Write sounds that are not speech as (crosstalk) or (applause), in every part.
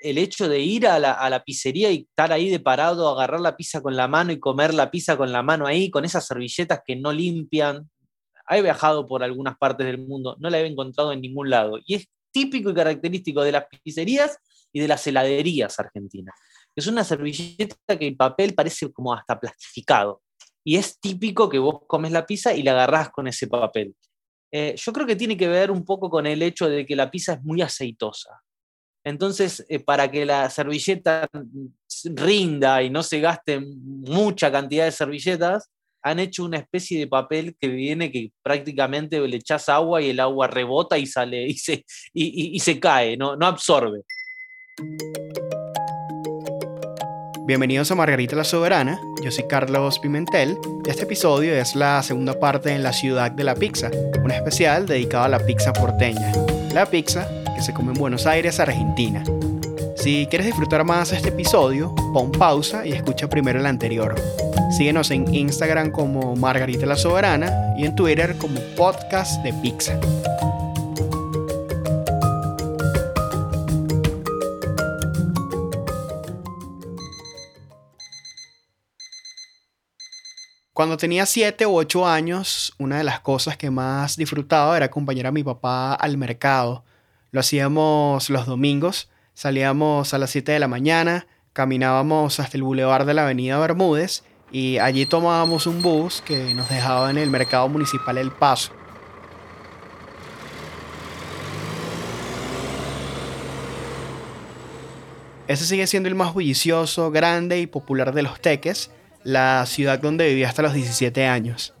el hecho de ir a la, pizzería y estar ahí de parado, agarrar la pizza con la mano y comer la pizza con la mano ahí, con esas servilletas que no limpian. He viajado por algunas partes del mundo, no la he encontrado en ningún lado. Y es típico y característico de las pizzerías y de las heladerías argentinas. Es una servilleta que el papel parece como hasta plastificado. Y es típico que vos comes la pizza y la agarrás con ese papel. Eh, yo creo que tiene que ver un poco con el hecho de que la pizza es muy aceitosa. Entonces, eh, para que la servilleta rinda y no se gaste mucha cantidad de servilletas, han hecho una especie de papel que viene que prácticamente le echas agua y el agua rebota y sale y se, cae, no, no absorbe. Bienvenidos a Margarita la Soberana, yo soy Carlos Pimentel y este episodio es la segunda parte en la ciudad de la pizza, un especial dedicado a la pizza porteña. La pizza que se come en Buenos Aires, Argentina. Si quieres disfrutar más este episodio, pon pausa y escucha primero el anterior. Síguenos en Instagram como Margarita la Soberana y en Twitter como Podcast de Pizza. Cuando tenía 7 u 8 años, una de las cosas que más disfrutaba era acompañar a mi papá al mercado. Lo hacíamos los domingos, salíamos a las 7 de la mañana, caminábamos hasta el bulevar de la Avenida Bermúdez y allí tomábamos un bus que nos dejaba en el mercado municipal El Paso. Ese sigue siendo el más bullicioso, grande y popular de los teques, la ciudad donde vivía hasta los 17 años.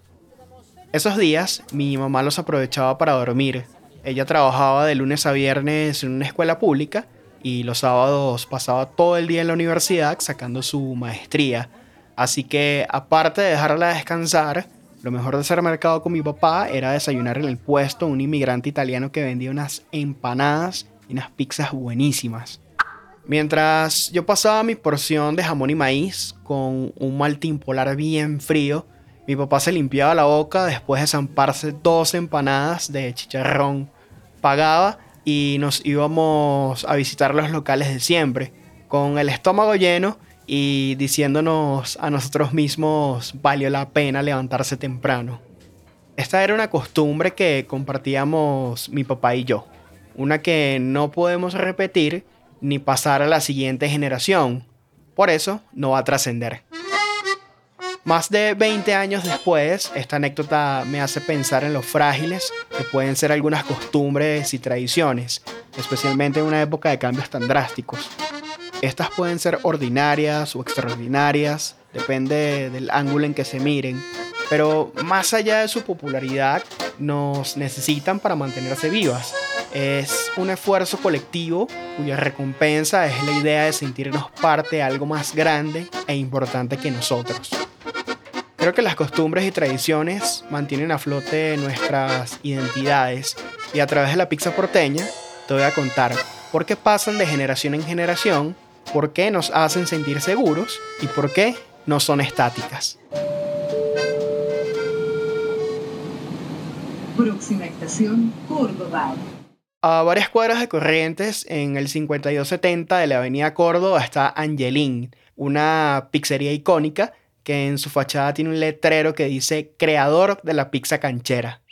Esos días mi mamá los aprovechaba para dormir. Ella trabajaba de lunes a viernes en una escuela pública y los sábados pasaba todo el día en la universidad sacando su maestría. Así que aparte de dejarla descansar, lo mejor de hacer mercado con mi papá era desayunar en el puesto un inmigrante italiano que vendía unas empanadas y unas pizzas buenísimas. Mientras yo pasaba mi porción de jamón y maíz con un maltín polar bien frío, mi papá se limpiaba la boca después de zamparse dos empanadas de chicharrón. Pagaba y nos íbamos a visitar los locales de siempre, con el estómago lleno y diciéndonos a nosotros mismos valió la pena levantarse temprano. Esta era una costumbre que compartíamos mi papá y yo, una que no podemos repetir ni pasar a la siguiente generación. Por eso no va a trascender. Más de 20 años después, esta anécdota me hace pensar en lo frágiles que pueden ser algunas costumbres y tradiciones, especialmente en una época de cambios tan drásticos. Estas pueden ser ordinarias o extraordinarias, depende del ángulo en que se miren, pero más allá de su popularidad, nos necesitan para mantenerse vivas es un esfuerzo colectivo cuya recompensa es la idea de sentirnos parte de algo más grande e importante que nosotros. Creo que las costumbres y tradiciones mantienen a flote nuestras identidades y a través de la pizza porteña te voy a contar por qué pasan de generación en generación, por qué nos hacen sentir seguros y por qué no son estáticas. Próxima estación, Córdoba. A varias cuadras de Corrientes, en el 5270 de la avenida Córdoba, está Angelín, una pizzería icónica que en su fachada tiene un letrero que dice creador de la pizza canchera.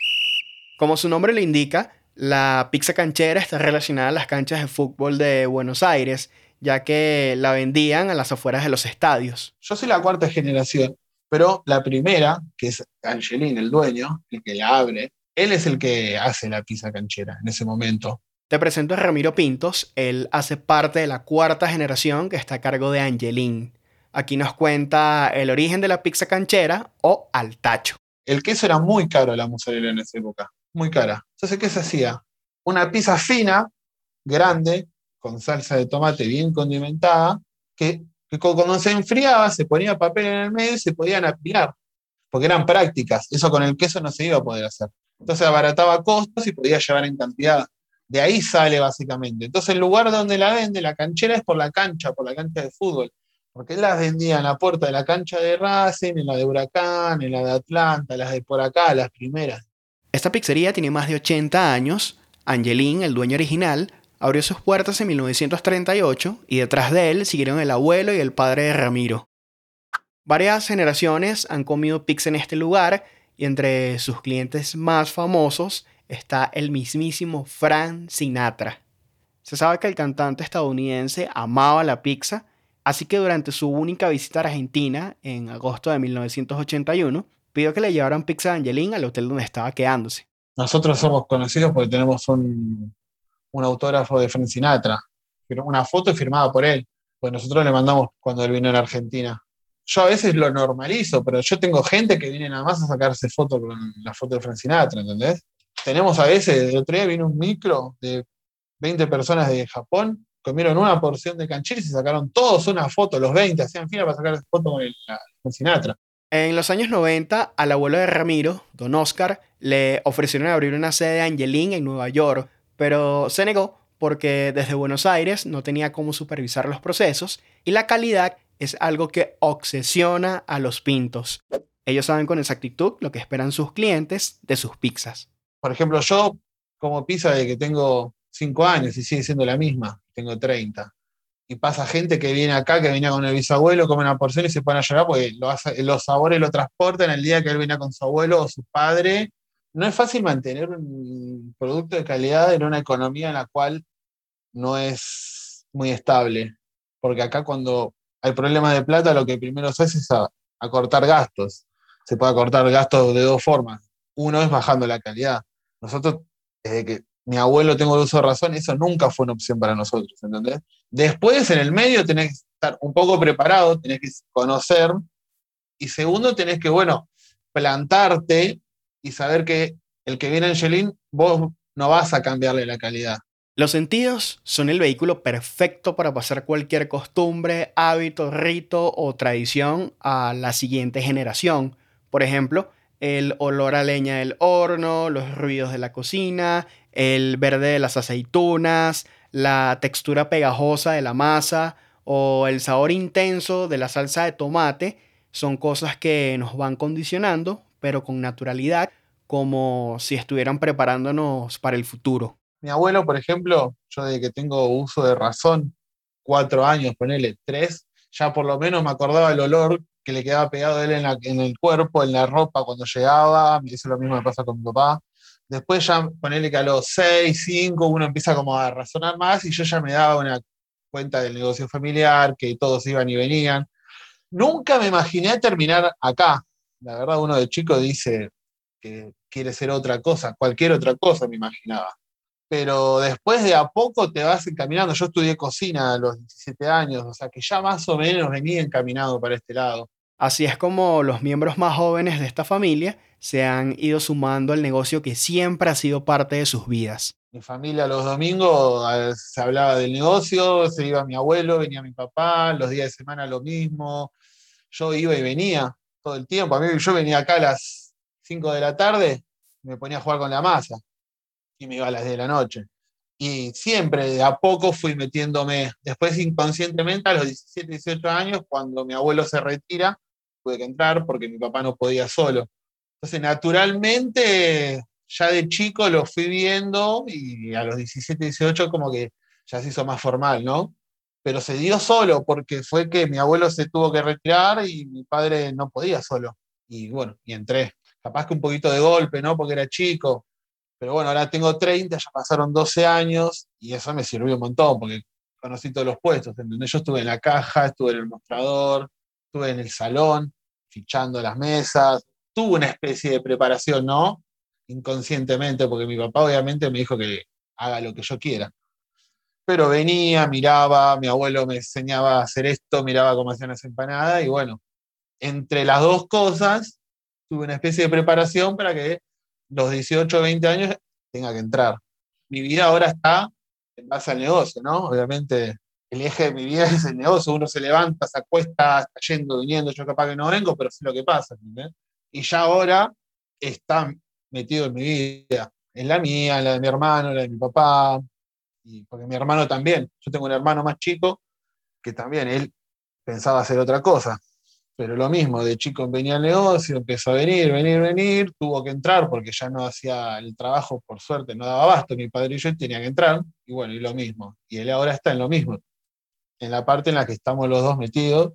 Como su nombre lo indica, la pizza canchera está relacionada a las canchas de fútbol de Buenos Aires, ya que la vendían a las afueras de los estadios. Yo soy la cuarta generación, pero la primera, que es Angelín, el dueño, el que la abre, él es el que hace la pizza canchera en ese momento. Te presento a Ramiro Pintos. Él hace parte de la cuarta generación que está a cargo de Angelín. Aquí nos cuenta el origen de la pizza canchera o al tacho. El queso era muy caro la mozzarella en esa época, muy cara. Entonces, ¿qué se hacía? Una pizza fina, grande, con salsa de tomate bien condimentada, que, que cuando se enfriaba se ponía papel en el medio y se podían apilar, porque eran prácticas. Eso con el queso no se iba a poder hacer. Entonces abarataba costos y podía llevar en cantidad. De ahí sale básicamente. Entonces el lugar donde la vende, la canchera, es por la cancha, por la cancha de fútbol. Porque las vendía en la puerta de la cancha de Racing, en la de Huracán, en la de Atlanta, las de por acá, las primeras. Esta pizzería tiene más de 80 años. Angelín, el dueño original, abrió sus puertas en 1938 y detrás de él siguieron el abuelo y el padre de Ramiro. Varias generaciones han comido pizza en este lugar y entre sus clientes más famosos está el mismísimo Frank Sinatra. Se sabe que el cantante estadounidense amaba la pizza, así que durante su única visita a Argentina, en agosto de 1981, pidió que le llevaran pizza de Angelín al hotel donde estaba quedándose. Nosotros somos conocidos porque tenemos un, autógrafo de Frank Sinatra, una foto firmada por él, pues nosotros le mandamos cuando él vino a Argentina. Yo a veces lo normalizo, pero yo tengo gente que viene nada más a sacarse fotos con la foto de Frank Sinatra, ¿entendés? Tenemos a veces, el otro día vino un micro de 20 personas de Japón, comieron una porción de canchiles y sacaron todos una foto, los 20, hacían fila para sacar foto con, el, con Sinatra. En los años 90, al abuelo de Ramiro, don Oscar, le ofrecieron abrir una sede de Angelín en Nueva York, pero se negó porque desde Buenos Aires no tenía cómo supervisar los procesos y la calidad es algo que obsesiona a los pintos. Ellos saben con exactitud lo que esperan sus clientes de sus pizzas. Por ejemplo, yo como pizza de que tengo 5 años y sigue siendo la misma, tengo 30. Y pasa gente que viene acá, que viene con el bisabuelo, come una porción y se pone a llorar porque los sabores lo transportan el día que él viene con su abuelo o su padre no es fácil mantener un producto de calidad en una economía en la cual no es muy estable. Porque acá cuando hay problemas de plata, lo que primero se hace es acortar gastos. Se puede acortar gastos de dos formas. Uno es bajando la calidad. Nosotros, desde que mi abuelo tengo el uso de razón, eso nunca fue una opción para nosotros, ¿entendés? Después, en el medio, tenés que estar un poco preparado, tenés que conocer. Y segundo, tenés que, bueno, plantarte y saber que el que viene Angelín, vos no vas a cambiarle la calidad. Los sentidos son el vehículo perfecto para pasar cualquier costumbre, hábito, rito o tradición a la siguiente generación. Por ejemplo, el olor a leña del horno, los ruidos de la cocina, el verde de las aceitunas, la textura pegajosa de la masa o el sabor intenso de la salsa de tomate son cosas que nos van condicionando pero con naturalidad, como si estuvieran preparándonos para el futuro. Mi abuelo, por ejemplo, yo desde que tengo uso de razón, cuatro años, ponele tres, ya por lo menos me acordaba el olor que le quedaba pegado a él en, el cuerpo, en la ropa cuando llegaba, eso lo mismo me pasa con mi papá. Después ya ponele que a los seis, cinco, uno empieza como a razonar más y yo ya me daba una cuenta del negocio familiar, que todos iban y venían. Nunca me imaginé terminar acá, la verdad uno de chico dice que quiere ser otra cosa, cualquier otra cosa me imaginaba. Pero después de a poco te vas encaminando. Yo estudié cocina a los 17 años, o sea que ya más o menos venía encaminado para este lado. Así es como los miembros más jóvenes de esta familia se han ido sumando al negocio que siempre ha sido parte de sus vidas. Mi familia los domingos se hablaba del negocio, se iba mi abuelo, venía mi papá, los días de semana lo mismo, yo iba y venía todo el tiempo. A mí yo venía acá a las 5 de la tarde, me ponía a jugar con la masa y me iba a las 10 de la noche. Y siempre a poco fui metiéndome, después inconscientemente a los 17, 18 años, cuando mi abuelo se retira, tuve que entrar porque mi papá no podía solo. Entonces, naturalmente, ya de chico lo fui viendo y a los 17, 18 como que ya se hizo más formal, ¿no? pero se dio solo porque fue que mi abuelo se tuvo que retirar y mi padre no podía solo. Y bueno, y entré. Capaz que un poquito de golpe, ¿no? Porque era chico. Pero bueno, ahora tengo 30, ya pasaron 12 años y eso me sirvió un montón porque conocí todos los puestos. ¿entendés? Yo estuve en la caja, estuve en el mostrador, estuve en el salón, fichando las mesas. Tuve una especie de preparación, ¿no? Inconscientemente, porque mi papá obviamente me dijo que haga lo que yo quiera pero venía, miraba, mi abuelo me enseñaba a hacer esto, miraba cómo hacían las empanadas, y bueno, entre las dos cosas, tuve una especie de preparación para que los 18 o 20 años tenga que entrar. Mi vida ahora está en base al negocio, ¿no? Obviamente el eje de mi vida es el negocio, uno se levanta, se acuesta, está yendo, viniendo, yo capaz que no vengo, pero sé lo que pasa. Y ya ahora está metido en mi vida, en la mía, en la de mi hermano, en la de mi papá, porque mi hermano también, yo tengo un hermano más chico que también él pensaba hacer otra cosa. Pero lo mismo, de chico venía al negocio, empezó a venir, venir, venir, tuvo que entrar porque ya no hacía el trabajo, por suerte, no daba abasto, mi padre y yo tenía que entrar, y bueno, y lo mismo. Y él ahora está en lo mismo, en la parte en la que estamos los dos metidos,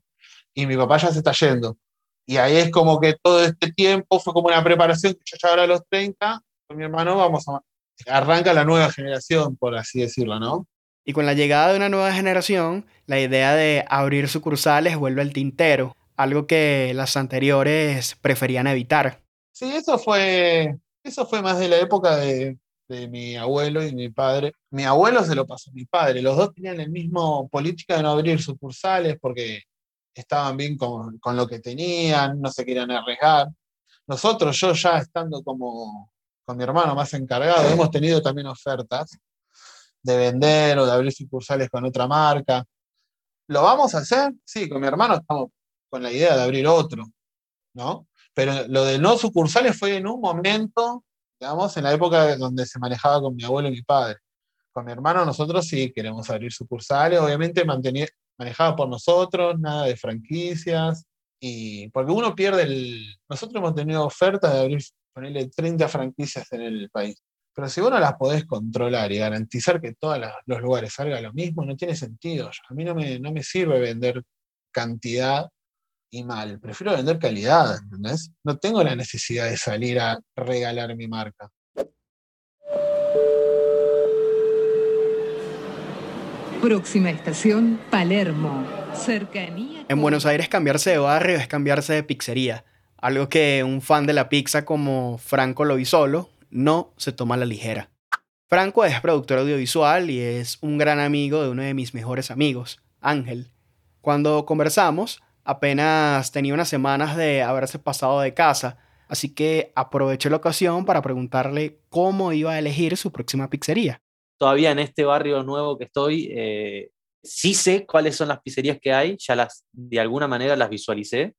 y mi papá ya se está yendo. Y ahí es como que todo este tiempo fue como una preparación, que yo ya ahora a los 30, con mi hermano vamos a... Arranca la nueva generación, por así decirlo, ¿no? Y con la llegada de una nueva generación, la idea de abrir sucursales vuelve al tintero algo que las anteriores preferían evitar. Sí, eso fue, eso fue más de la época de, de mi abuelo y mi padre. Mi abuelo se lo pasó a mi padre. Los dos tenían el mismo política de no abrir sucursales porque estaban bien con, con, lo que tenían, no se querían arriesgar. Nosotros, yo ya estando como con mi hermano más encargado, hemos tenido también ofertas de vender o de abrir sucursales con otra marca. ¿Lo vamos a hacer? Sí, con mi hermano estamos con la idea de abrir otro, ¿no? Pero lo de no sucursales fue en un momento, digamos, en la época donde se manejaba con mi abuelo y mi padre. Con mi hermano nosotros sí queremos abrir sucursales, obviamente manejado por nosotros, nada de franquicias, y porque uno pierde el... Nosotros hemos tenido ofertas de abrir, ponerle 30 franquicias en el país. Pero si vos no las podés controlar y garantizar que todos los lugares salgan lo mismo, no tiene sentido. A mí no me, no me sirve vender cantidad y mal. Prefiero vender calidad, ¿entendés? No tengo la necesidad de salir a regalar mi marca. Próxima estación, Palermo. Cercanía. En Buenos Aires cambiarse de barrio es cambiarse de pizzería. Algo que un fan de la pizza como Franco Lovisolo no se toma a la ligera. Franco es productor audiovisual y es un gran amigo de uno de mis mejores amigos, Ángel. Cuando conversamos, apenas tenía unas semanas de haberse pasado de casa, así que aproveché la ocasión para preguntarle cómo iba a elegir su próxima pizzería. Todavía en este barrio nuevo que estoy, eh, sí sé cuáles son las pizzerías que hay, ya las de alguna manera las visualicé,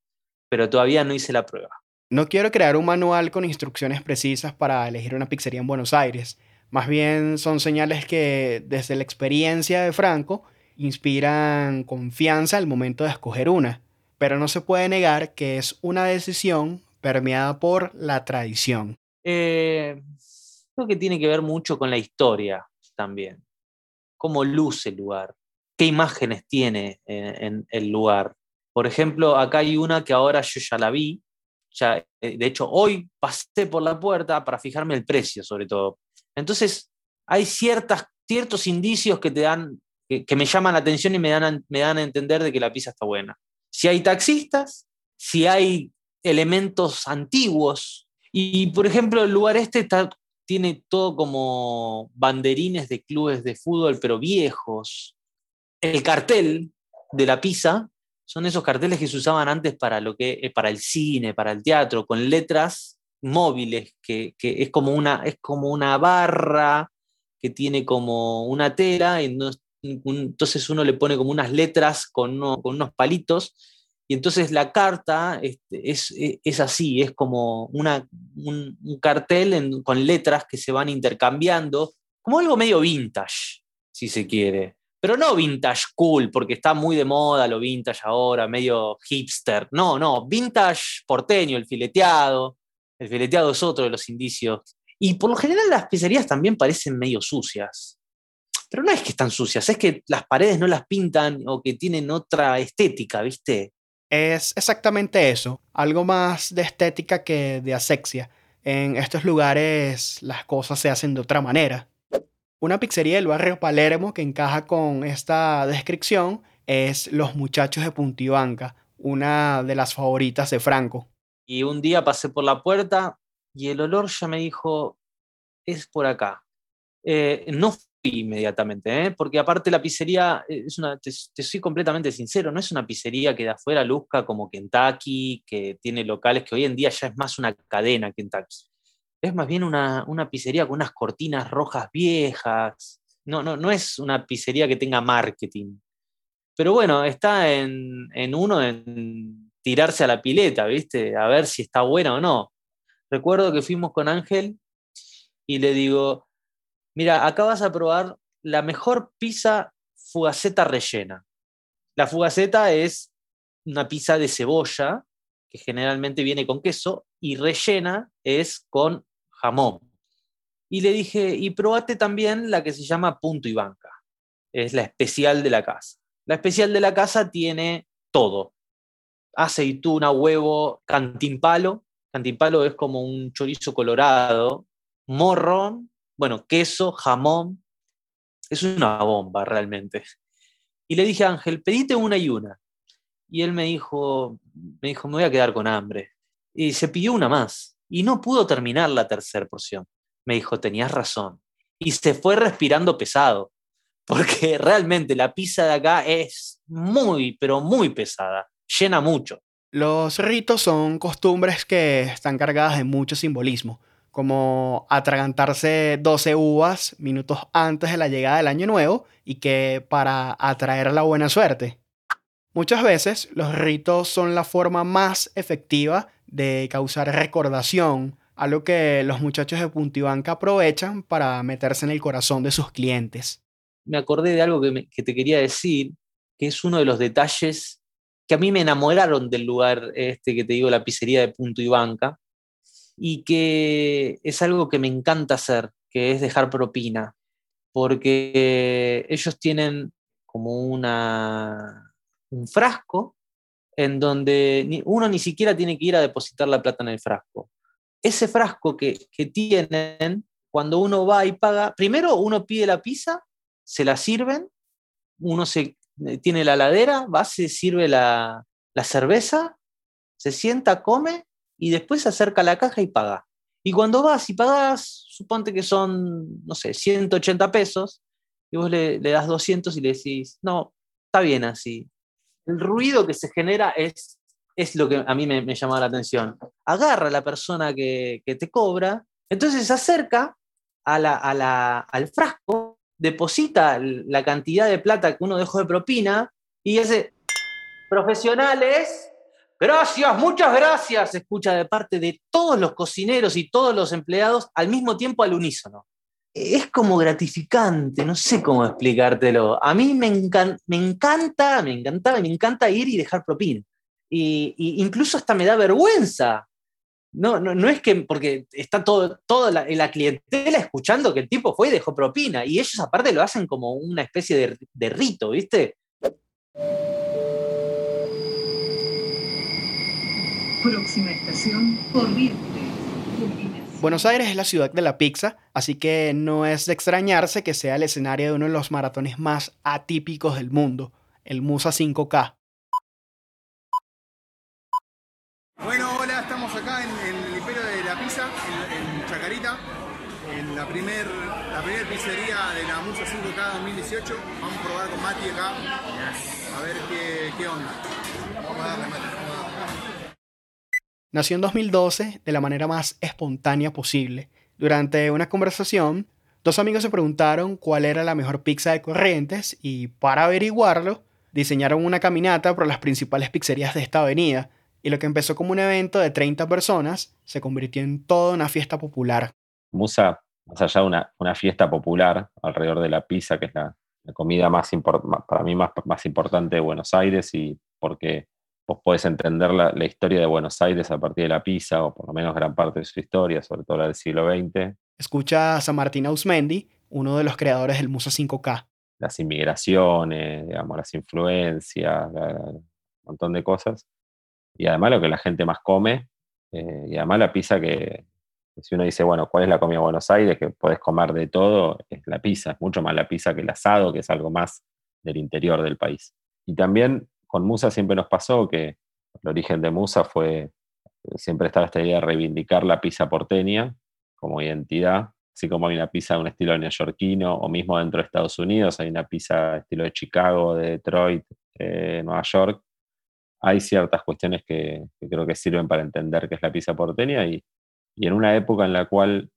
pero todavía no hice la prueba. No quiero crear un manual con instrucciones precisas para elegir una pizzería en Buenos Aires. Más bien son señales que desde la experiencia de Franco inspiran confianza al momento de escoger una pero no se puede negar que es una decisión permeada por la tradición. Eh, creo que tiene que ver mucho con la historia también. Cómo luce el lugar, qué imágenes tiene en, el lugar. Por ejemplo, acá hay una que ahora yo ya la vi. Ya, eh, de hecho, hoy pasé por la puerta para fijarme el precio, sobre todo. Entonces, hay ciertas, ciertos indicios que te dan, que me llaman la atención y me dan, me dan a entender de que la pizza está buena si hay taxistas, si hay elementos antiguos. Y, por ejemplo, el lugar este tiene todo como banderines de clubes de fútbol, pero viejos. El cartel de la pizza son esos carteles que se usaban antes para, lo que, eh, para el cine, para el teatro, con letras móviles, que, es, como una, es como una barra que tiene como una tela, y entonces uno le pone como unas letras con, unos palitos, y entonces la carta este, e, es, así, es como una, un, cartel con letras que se van intercambiando, como algo medio vintage, si se quiere. Pero no vintage cool, porque está muy de moda lo vintage ahora, medio hipster. No, no, vintage porteño, el fileteado. El fileteado es otro de los indicios. Y por lo general las pizzerías también parecen medio sucias. Pero no es que están sucias, es que las paredes no las pintan o que tienen otra estética, ¿viste? Es exactamente eso, algo más de estética que de asexia. En estos lugares las cosas se hacen de otra manera. Una pizzería del barrio Palermo que encaja con esta descripción es Los Muchachos de Puntibanca, una de las favoritas de Franco. Y un día pasé por la puerta y el olor ya me dijo, es por acá. Eh, no inmediatamente, ¿eh? porque aparte la pizzería, eh, es una, te, soy completamente sincero, no es una pizzería que de afuera luzca como Kentucky, que tiene locales que hoy en día ya es más una cadena Kentucky. Es más bien una, una pizzería con unas cortinas rojas viejas. No, no, no es una pizzería que tenga marketing. Pero bueno, está en, en uno en tirarse a la pileta, ¿viste? A ver si está buena o no. Recuerdo que fuimos con Ángel y le digo, Mira, acá vas a probar la mejor pizza fugaceta rellena. La fugaceta es una pizza de cebolla, que generalmente viene con queso, y rellena es con jamón. Y le dije, y probate también la que se llama punto y banca. Es la especial de la casa. La especial de la casa tiene todo. Aceituna, huevo, cantimpalo. Cantimpalo es como un chorizo colorado, morrón, bueno, queso, jamón. Es una bomba realmente. Y le dije Ángel, pedite una y una. Y él me dijo, me dijo, me voy a quedar con hambre. Y se pidió una más. Y no pudo terminar la tercera porción. Me dijo, tenías razón. Y se fue respirando pesado. (laughs) Porque realmente la pizza de acá es muy, pero muy pesada. Llena mucho. Los ritos son costumbres que están cargadas de mucho simbolismo como atragantarse 12 uvas minutos antes de la llegada del año nuevo y que para atraer la buena suerte. Muchas veces los ritos son la forma más efectiva de causar recordación, algo que los muchachos de Puntibanca aprovechan para meterse en el corazón de sus clientes. Me acordé de algo que, te quería decir, que es uno de los detalles que a mí me enamoraron del lugar este que te digo, la pizzería de Punto y y que es algo que me encanta hacer, que es dejar propina, porque ellos tienen como una, un frasco en donde uno ni siquiera tiene que ir a depositar la plata en el frasco. Ese frasco que, tienen, cuando uno va y paga, primero uno pide la pizza, se la sirven, uno se, eh, tiene la ladera, va, se sirve la, la cerveza, se sienta, come y después se acerca a la caja y paga. Y cuando vas y pagas, suponte que son, no sé, 180 pesos, y vos le, das 200 y le decís, no, está bien así. El ruido que se genera es, es lo que a mí me, me llama la atención. Agarra a la persona que, te cobra, entonces se acerca a al frasco, deposita la cantidad de plata que uno dejó de propina y hace, profesionales, Gracias, muchas gracias, se escucha de parte de todos los cocineros y todos los empleados al mismo tiempo al unísono. Es como gratificante, no sé cómo explicártelo. A mí me, encanta, me encantaba, me encanta ir y dejar propina. Y, incluso hasta me da vergüenza. No, no, es que, porque está todo, toda la, clientela escuchando que el tipo fue y dejó propina. Y ellos aparte lo hacen como una especie de, de rito, ¿viste? Próxima estación, Corrientes. Buenos Aires es la ciudad de la pizza, así que no es de extrañarse que sea el escenario de uno de los maratones más atípicos del mundo, el Musa 5K. Bueno, hola, estamos acá en, el Imperio de la Pizza, en, Chacarita, en la primera la primer pizzería de la Musa 5K 2018. Vamos a probar con Mati acá, a ver qué, qué onda. Vamos a darle, Mati. Nació en 2012 de la manera más espontánea posible. Durante una conversación, dos amigos se preguntaron cuál era la mejor pizza de Corrientes y para averiguarlo, diseñaron una caminata por las principales pizzerías de esta avenida y lo que empezó como un evento de 30 personas se convirtió en toda una fiesta popular. Musa, más allá de una, una fiesta popular alrededor de la pizza, que es la, comida más para mí más, más importante de Buenos Aires y porque vos podés entender la, historia de Buenos Aires a partir de la pizza, o por lo menos gran parte de su historia, sobre todo la del siglo XX. Escucha a San Martín Ausmendi, uno de los creadores del Musa 5K. Las inmigraciones, digamos, las influencias, un montón de cosas. Y además lo que la gente más come, eh, y además la pizza que, si uno dice, bueno, ¿cuál es la comida de Buenos Aires? Que podés comer de todo, es la pizza, es mucho más la pizza que el asado, que es algo más del interior del país. Y también con Musa siempre nos pasó que el origen de Musa fue, siempre estaba esta idea de reivindicar la pizza porteña como identidad, así como hay una pizza de un estilo neoyorquino, o mismo dentro de Estados Unidos hay una pizza de estilo de Chicago, de Detroit, Nueva York. Hay ciertas cuestiones que, creo que sirven para entender qué es la pizza porteña y en una época en la cual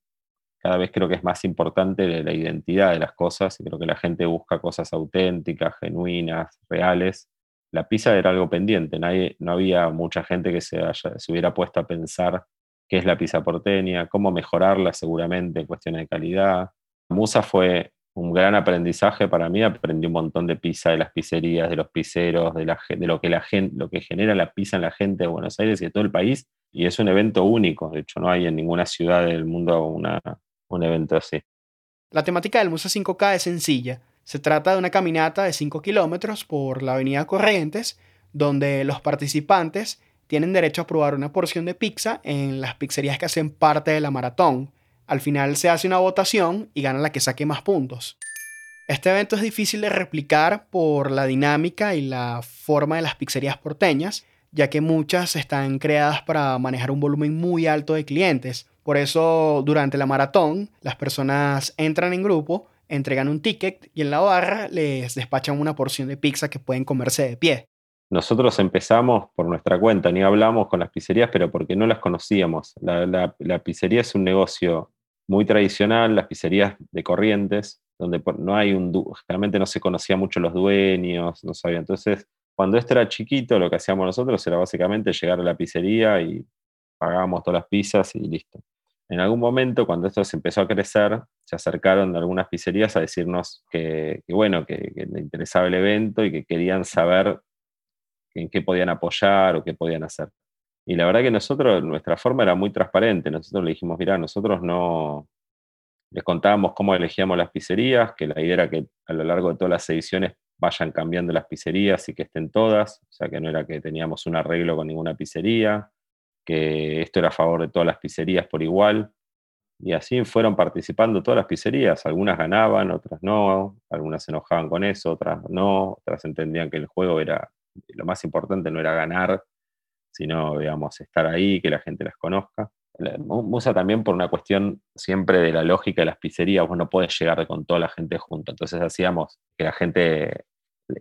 cada vez creo que es más importante la identidad de las cosas y creo que la gente busca cosas auténticas, genuinas, reales la pizza era algo pendiente, Nadie, no había mucha gente que se, hubiera puesto a pensar qué es la pizza porteña, cómo mejorarla seguramente en cuestiones de calidad. Musa fue un gran aprendizaje para mí. Aprendí un montón de pizza, de las pizzerías, de los pizzeros, de lo, que la gente, lo que genera la pizza en la gente de Buenos Aires y de todo el país. Y es un evento único. De hecho, no hay en ninguna ciudad del mundo una, un evento así. La temática del Musa 5K es sencilla. Se trata de una caminata de 5 kilómetros por la avenida Corrientes, donde los participantes tienen derecho a probar una porción de pizza en las pizzerías que hacen parte de la maratón. Al final se hace una votación y gana la que saque más puntos. Este evento es difícil de replicar por la dinámica y la forma de las pizzerías porteñas, ya que muchas están creadas para manejar un volumen muy alto de clientes. Por eso, durante la maratón, las personas entran en grupo, entregan un ticket y en la barra les despachan una porción de pizza que pueden comerse de pie. Nosotros empezamos por nuestra cuenta, ni hablamos con las pizzerías, pero porque no las conocíamos. La, pizzería es un negocio muy tradicional, las pizzerías de corrientes, donde no hay un, realmente no se conocía mucho los dueños, no sabía. Entonces, cuando esto era chiquito, lo que hacíamos nosotros era básicamente llegar a la pizzería y pagábamos todas las pizzas y listo. En algún momento, cuando esto se empezó a crecer, se acercaron algunas pizzerías a decirnos que, bueno, que, les interesaba el evento y que querían saber en qué podían apoyar o qué podían hacer. Y la verdad que nosotros, nuestra forma era muy transparente. Nosotros le dijimos, mira, nosotros no les contábamos cómo elegíamos las pizzerías, que la idea era que a lo largo de todas las ediciones vayan cambiando las pizzerías y que estén todas, o sea que no era que teníamos un arreglo con ninguna pizzería, que esto era a favor de todas las pizzerías por igual. Y así fueron participando todas las pizzerías. Algunas ganaban, otras no, algunas se enojaban con eso, otras no, otras entendían que el juego era lo más importante no era ganar, sino, digamos, estar ahí, que la gente las conozca. Musa también por una cuestión siempre de la lógica de las pizzerías, vos no podés llegar con toda la gente junto. Entonces hacíamos que la gente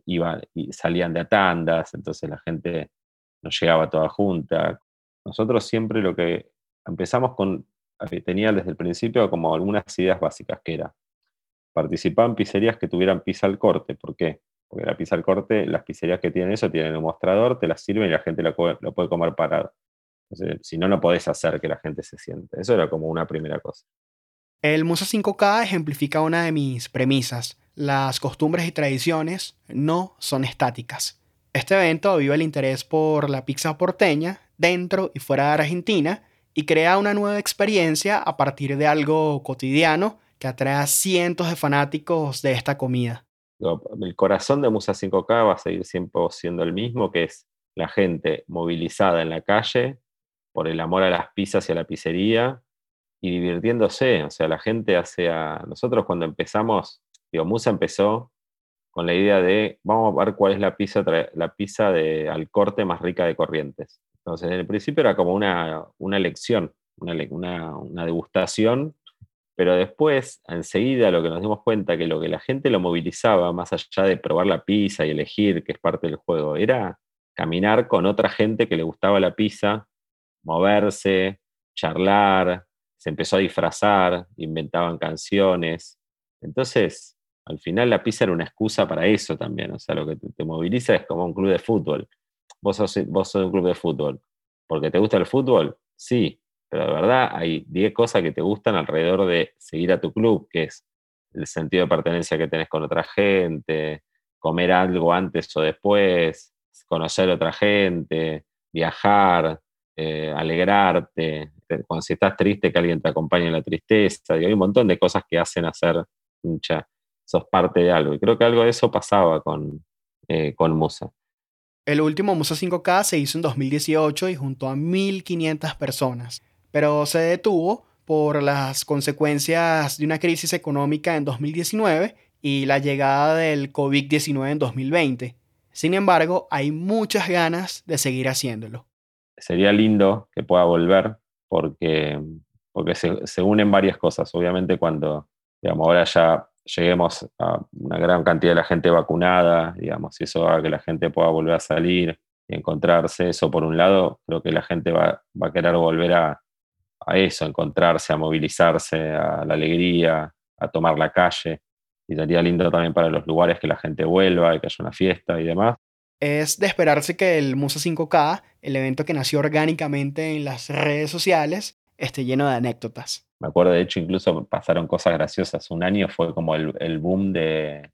iba y salían de atandas, entonces la gente no llegaba toda junta. Nosotros siempre lo que empezamos con, tenía desde el principio como algunas ideas básicas, que era participar en pizzerías que tuvieran pizza al corte. ¿Por qué? Porque la pizza al corte, las pizzerías que tienen eso tienen un mostrador, te la sirven y la gente lo puede, comer parado. si no, no podés hacer que la gente se siente. Eso era como una primera cosa. El Musa 5K ejemplifica una de mis premisas. Las costumbres y tradiciones no son estáticas. Este evento aviva el interés por la pizza porteña dentro y fuera de Argentina y crea una nueva experiencia a partir de algo cotidiano que atrae a cientos de fanáticos de esta comida el corazón de Musa 5K va a seguir siempre siendo el mismo, que es la gente movilizada en la calle por el amor a las pizzas y a la pizzería y divirtiéndose. O sea, la gente hace a... Nosotros cuando empezamos, digo, Musa empezó con la idea de, vamos a ver cuál es la pizza, la pizza de, al corte más rica de Corrientes. Entonces, en el principio era como una, una lección, una, una, degustación pero después, enseguida, lo que nos dimos cuenta que lo que la gente lo movilizaba, más allá de probar la pizza y elegir, que es parte del juego, era caminar con otra gente que le gustaba la pizza, moverse, charlar, se empezó a disfrazar, inventaban canciones. Entonces, al final la pizza era una excusa para eso también. O sea, lo que te, moviliza es como un club de fútbol. Vos sos, vos sos un club de fútbol. ¿Porque te gusta el fútbol? Sí, pero de verdad hay 10 cosas que te gustan alrededor de seguir a tu club, que es el sentido de pertenencia que tenés con otra gente, comer algo antes o después, conocer a otra gente, viajar, eh, alegrarte, cuando si estás triste que alguien te acompañe en la tristeza, hay un montón de cosas que hacen hacer hincha, sos parte de algo. Y creo que algo de eso pasaba con, eh, con Musa. El último Musa 5K se hizo en 2018 y juntó a 1.500 personas pero se detuvo por las consecuencias de una crisis económica en 2019 y la llegada del COVID-19 en 2020. Sin embargo, hay muchas ganas de seguir haciéndolo. Sería lindo que pueda volver porque, porque se, unen varias cosas. Obviamente cuando digamos, ahora ya lleguemos a una gran cantidad de la gente vacunada, digamos, y eso haga que la gente pueda volver a salir y encontrarse, eso por un lado, creo que la gente va, a querer volver a, a eso, a encontrarse, a movilizarse, a la alegría, a tomar la calle. Y sería lindo también para los lugares que la gente vuelva que haya una fiesta y demás. Es de esperarse que el Musa 5K, el evento que nació orgánicamente en las redes sociales, esté lleno de anécdotas. Me acuerdo, de hecho, incluso pasaron cosas graciosas. Un año fue como el, el boom de,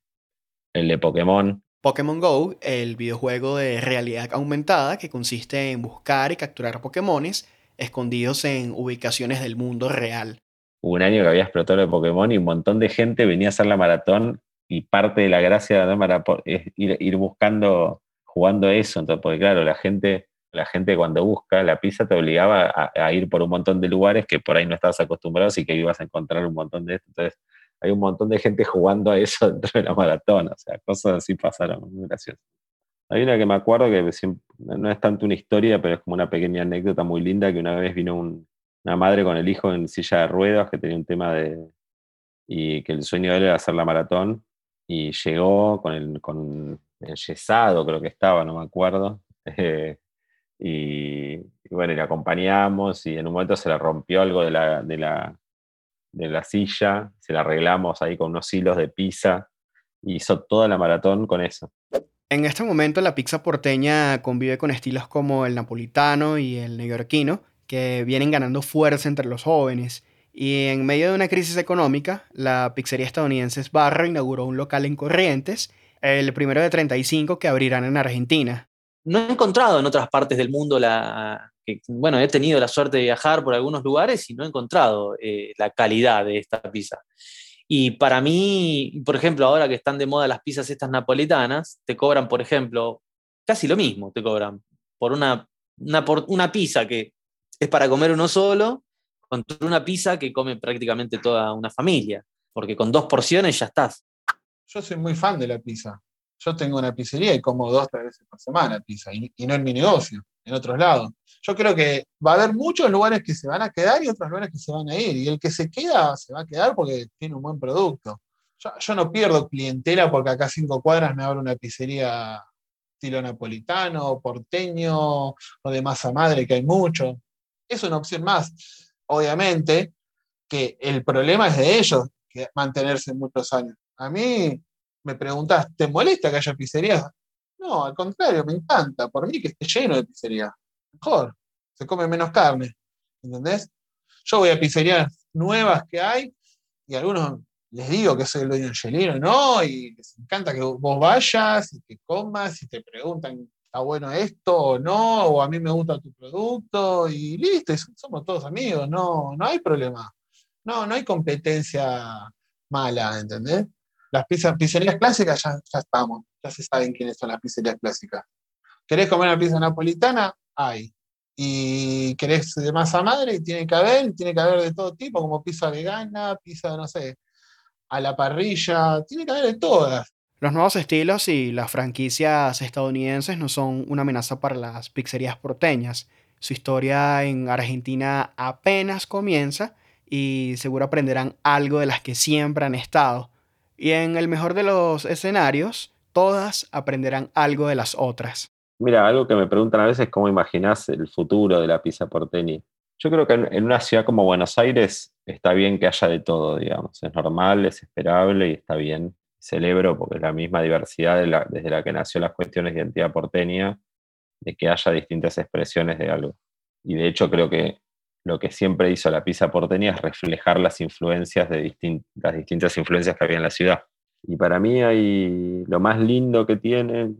el de Pokémon. Pokémon Go, el videojuego de realidad aumentada que consiste en buscar y capturar Pokémones escondidos en ubicaciones del mundo real. Hubo un año que había explotado el de Pokémon y un montón de gente venía a hacer la maratón y parte de la gracia de la maratón es ir, ir buscando, jugando eso. Entonces, porque claro, la gente la gente cuando busca la pizza te obligaba a, ir por un montón de lugares que por ahí no estabas acostumbrado y que ibas a encontrar un montón de esto. Entonces, hay un montón de gente jugando a eso (laughs) dentro de la maratón, o sea, cosas así pasaron, muy. Hay una que me acuerdo que siempre, no es tanto una historia, pero es como una pequeña anécdota muy linda, que una vez vino un, una madre con el hijo en silla de ruedas que tenía un tema de... y que el sueño de él era hacer la maratón, y llegó con el, con yesado, creo que estaba, no me acuerdo, (laughs) eh, y, y, bueno, le acompañamos y en un momento se le rompió algo de la, de la, de la silla, se la arreglamos ahí con unos hilos de pizza y hizo toda la maratón con eso. En este momento la pizza porteña convive con estilos como el napolitano y el neoyorquino, que vienen ganando fuerza entre los jóvenes. Y en medio de una crisis económica, la pizzería estadounidense Sbarro inauguró un local en Corrientes, el primero de 35 que abrirán en Argentina no he encontrado en otras partes del mundo la. Bueno, he tenido la suerte de viajar por algunos lugares y no he encontrado eh, la calidad de esta pizza. Y para mí, por ejemplo, ahora que están de moda las pizzas estas napolitanas, te cobran, por ejemplo, casi lo mismo, te cobran por una, una, por una pizza que es para comer uno solo, contra una pizza que come prácticamente toda una familia, porque con dos porciones ya estás. Yo soy muy fan de la pizza yo tengo una pizzería y como dos, tres veces por semana pizza, y, no en mi negocio, en otros lados. Yo creo que va a haber muchos lugares que se van a quedar y otros lugares que se van a ir, y el que se queda se va a quedar porque tiene un buen producto. Yo, no pierdo clientela porque acá a cinco cuadras me abro una pizzería estilo napolitano, porteño o de masa madre, que hay mucho. Es una opción más. Obviamente que el problema es de ellos, mantenerse muchos años. A mí me preguntás, ¿te molesta que haya pizzerías? No, al contrario, me encanta. Por mí que esté lleno de pizzerías. Mejor. Se come menos carne. ¿Entendés? Yo voy a pizzerías nuevas que hay y algunos les digo que soy el dueño angelino, ¿no? Y les encanta que vos vayas y que comas y te preguntan, ¿está bueno esto o no? O a mí me gusta tu producto y listo, somos todos amigos, no, no hay problema. No, no hay competencia mala, ¿entendés? Las pizzas, pizzerías clásicas ya, ya estamos, ya se saben quiénes son las pizzerías clásicas. ¿Querés comer una pizza napolitana? Hay. Y querés de masa madre, tiene que haber, tiene que haber de todo tipo, como pizza vegana, pizza, no sé, a la parrilla, tiene que haber de todas. Los nuevos estilos y las franquicias estadounidenses no son una amenaza para las pizzerías porteñas. Su historia en Argentina apenas comienza y seguro aprenderán algo de las que siempre han estado. Y en el mejor de los escenarios, todas aprenderán algo de las otras. Mira, algo que me preguntan a veces es cómo imaginas el futuro de la pizza porteña. Yo creo que en una ciudad como Buenos Aires está bien que haya de todo, digamos. Es normal, es esperable y está bien. Celebro porque es la misma diversidad desde la que nació las cuestiones de identidad porteña, de que haya distintas expresiones de algo. Y de hecho creo que lo que siempre hizo la pizza porteña es reflejar las influencias de las distintas influencias que había en la ciudad. Y para mí hay lo más lindo que tiene,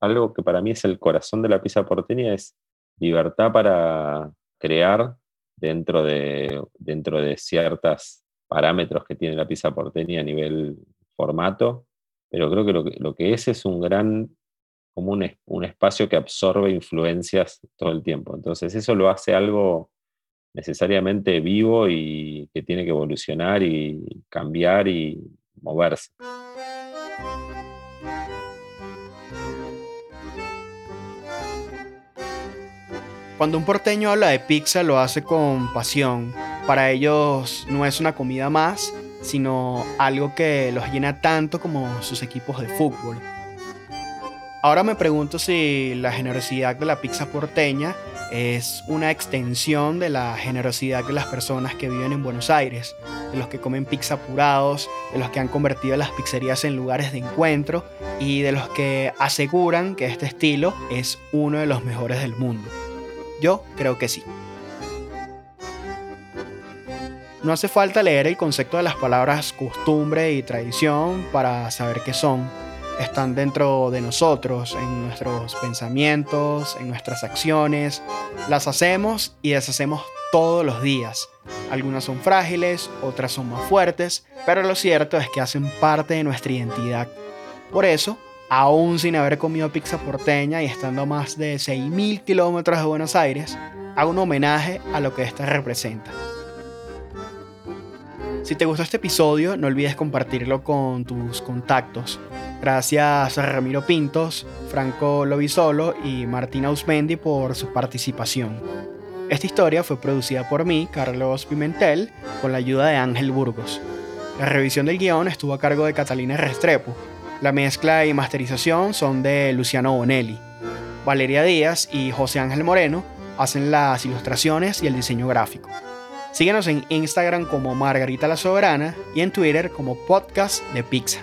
algo que para mí es el corazón de la pizza porteña, es libertad para crear dentro de, dentro de ciertos parámetros que tiene la pizza porteña a nivel formato, pero creo que lo que, lo que es es un gran, como un, un espacio que absorbe influencias todo el tiempo. Entonces eso lo hace algo necesariamente vivo y que tiene que evolucionar y cambiar y moverse. Cuando un porteño habla de pizza lo hace con pasión. Para ellos no es una comida más, sino algo que los llena tanto como sus equipos de fútbol. Ahora me pregunto si la generosidad de la pizza porteña es una extensión de la generosidad de las personas que viven en Buenos Aires, de los que comen pizza apurados, de los que han convertido las pizzerías en lugares de encuentro y de los que aseguran que este estilo es uno de los mejores del mundo. Yo creo que sí. No hace falta leer el concepto de las palabras costumbre y tradición para saber qué son. Están dentro de nosotros, en nuestros pensamientos, en nuestras acciones. Las hacemos y deshacemos todos los días. Algunas son frágiles, otras son más fuertes, pero lo cierto es que hacen parte de nuestra identidad. Por eso, aún sin haber comido pizza porteña y estando a más de 6.000 kilómetros de Buenos Aires, hago un homenaje a lo que esta representa. Si te gustó este episodio, no olvides compartirlo con tus contactos. Gracias a Ramiro Pintos, Franco Lobisolo y Martina Ausmendi por su participación. Esta historia fue producida por mí, Carlos Pimentel, con la ayuda de Ángel Burgos. La revisión del guion estuvo a cargo de Catalina Restrepo. La mezcla y masterización son de Luciano Bonelli. Valeria Díaz y José Ángel Moreno hacen las ilustraciones y el diseño gráfico. Síguenos en Instagram como Margarita la Soberana y en Twitter como Podcast de Pizza.